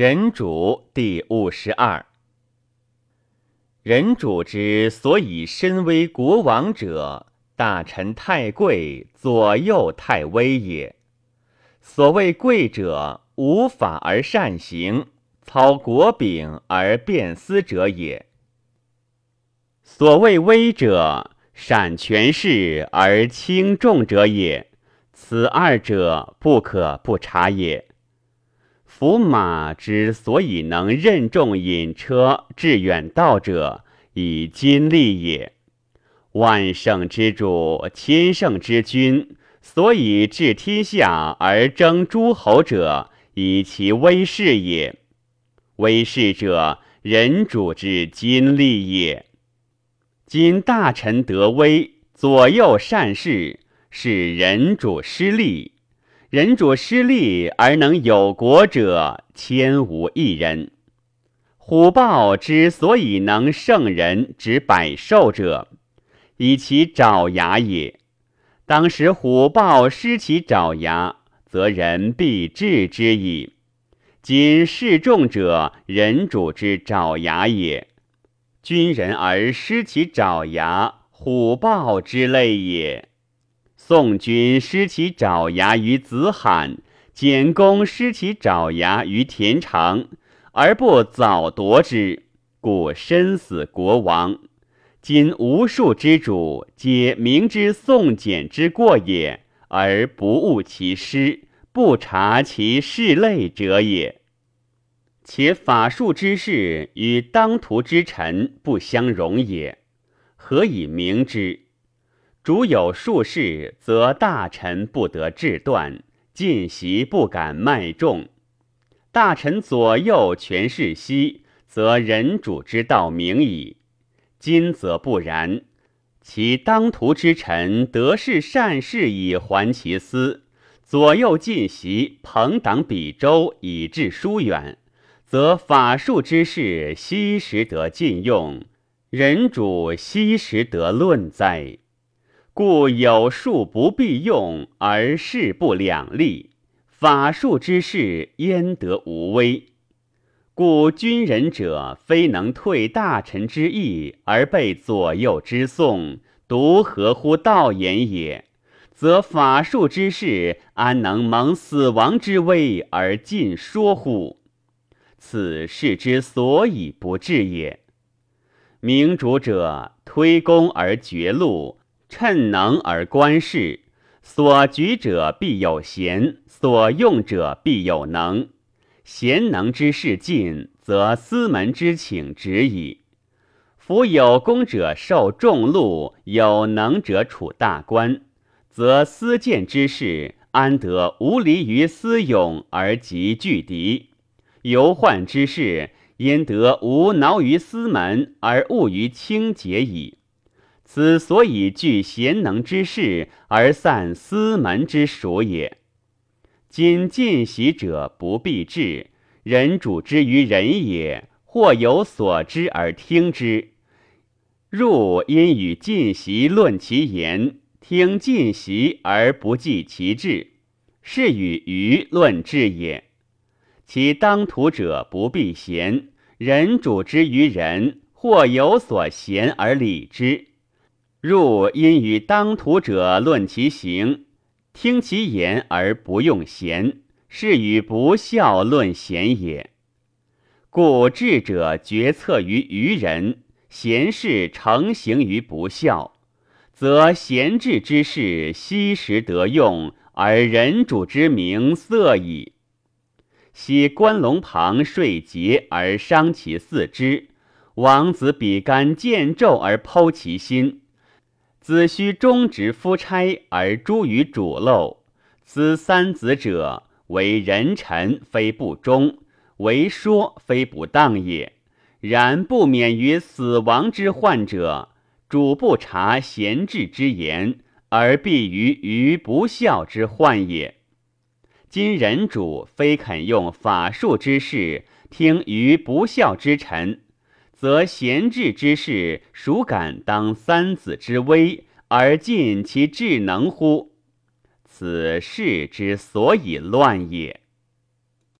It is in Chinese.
人主第五十二。人主之所以身为国王者，大臣太贵，左右太威也。所谓贵者，无法而善行，操国柄而变私者也；所谓威者，善权势而轻重者也。此二者不可不察也。夫马之所以能任重引车至远道者，以金利也。万圣之主，千圣之君，所以治天下而争诸侯者，以其威势也。威势者，人主之金利也。今大臣得威，左右善事，是人主失利。人主失利而能有国者，千无一人。虎豹之所以能胜人之百兽者，以其爪牙也。当时虎豹失其爪牙，则人必治之矣。今示众者，人主之爪牙也。君人而失其爪牙，虎豹之类也。宋君失其爪牙于子罕，简公失其爪牙于田常，而不早夺之，故身死国亡。今无数之主，皆明知宋简之过也，而不悟其失，不察其事类者也。且法术之事与当涂之臣不相容也，何以明之？主有术士，则大臣不得治断，进席不敢迈众。大臣左右权势息，则人主之道明矣。今则不然，其当涂之臣得势善事以还其私，左右进席，朋党比周以致疏远，则法术之事悉时得禁用，人主悉时得论哉？故有术不必用，而势不两立。法术之事，焉得无威？故君人者，非能退大臣之意而被左右之送，独合乎道言也。则法术之事，安能蒙死亡之威而尽说乎？此事之所以不治也。明主者，推功而绝路。趁能而观事，所举者必有贤，所用者必有能。贤能之事尽，则司门之请止矣。夫有功者受重禄，有能者处大官，则私见之事，安得无离于私勇而及拒敌？忧患之事，焉得无挠于司门而误于清洁矣？此所以聚贤能之士而散私门之属也。今进习者不必治，人主之于人也，或有所知而听之。入因与进习论其言，听进习而不记其志，是与愚论治也。其当涂者不必贤，人主之于人，或有所贤而礼之。入因与当涂者论其行，听其言而不用贤，是与不孝论贤也。故智者决策于愚人，贤士成行于不孝，则贤智之士悉时得用，而人主之名色矣。昔关龙旁睡节而伤其四肢，王子比干见纣而剖其心。子虚忠直夫差而诛于主陋，此三子者为人臣，非不忠；为说，非不当也。然不免于死亡之患者，主不察贤智之言，而必于于不孝之患也。今人主非肯用法术之事，听于不孝之臣。则贤智之士，孰敢当三子之威而尽其智能乎？此事之所以乱也。